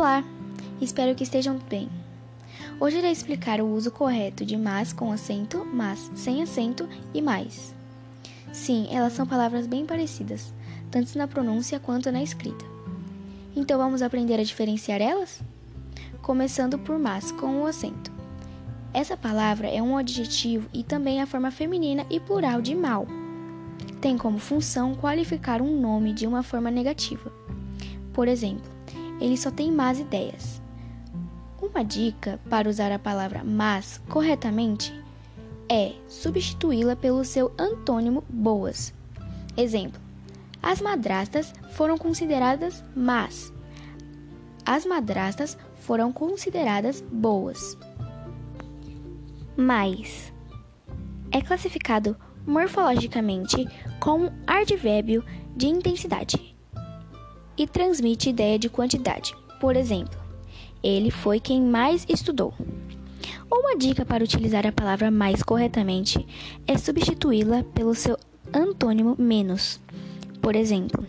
Olá, espero que estejam bem. Hoje irei explicar o uso correto de mas com acento, mas sem acento e mais. Sim, elas são palavras bem parecidas, tanto na pronúncia quanto na escrita. Então vamos aprender a diferenciar elas? Começando por mas com o acento. Essa palavra é um adjetivo e também a forma feminina e plural de mal. Tem como função qualificar um nome de uma forma negativa. Por exemplo, ele só tem más ideias. Uma dica para usar a palavra mas corretamente é substituí-la pelo seu antônimo boas. Exemplo: as madrastas foram consideradas más. As madrastas foram consideradas boas. Mais é classificado morfologicamente como advérbio de intensidade e transmite ideia de quantidade. Por exemplo, ele foi quem mais estudou. Uma dica para utilizar a palavra mais corretamente é substituí-la pelo seu antônimo menos. Por exemplo,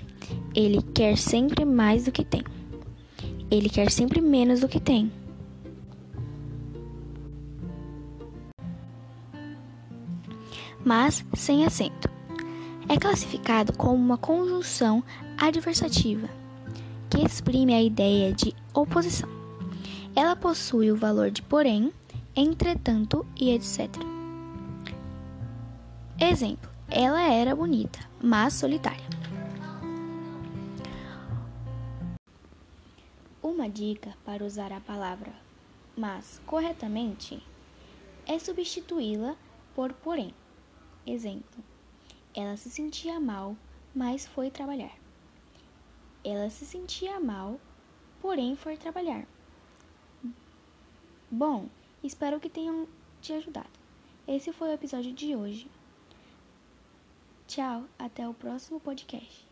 ele quer sempre mais do que tem. Ele quer sempre menos do que tem. Mas sem acento. É classificado como uma conjunção adversativa que exprime a ideia de oposição. Ela possui o valor de porém, entretanto e etc. Exemplo: ela era bonita, mas solitária. Uma dica para usar a palavra mas corretamente é substituí-la por porém. Exemplo: ela se sentia mal, mas foi trabalhar. Ela se sentia mal, porém foi trabalhar. Bom, espero que tenham te ajudado. Esse foi o episódio de hoje. Tchau, até o próximo podcast.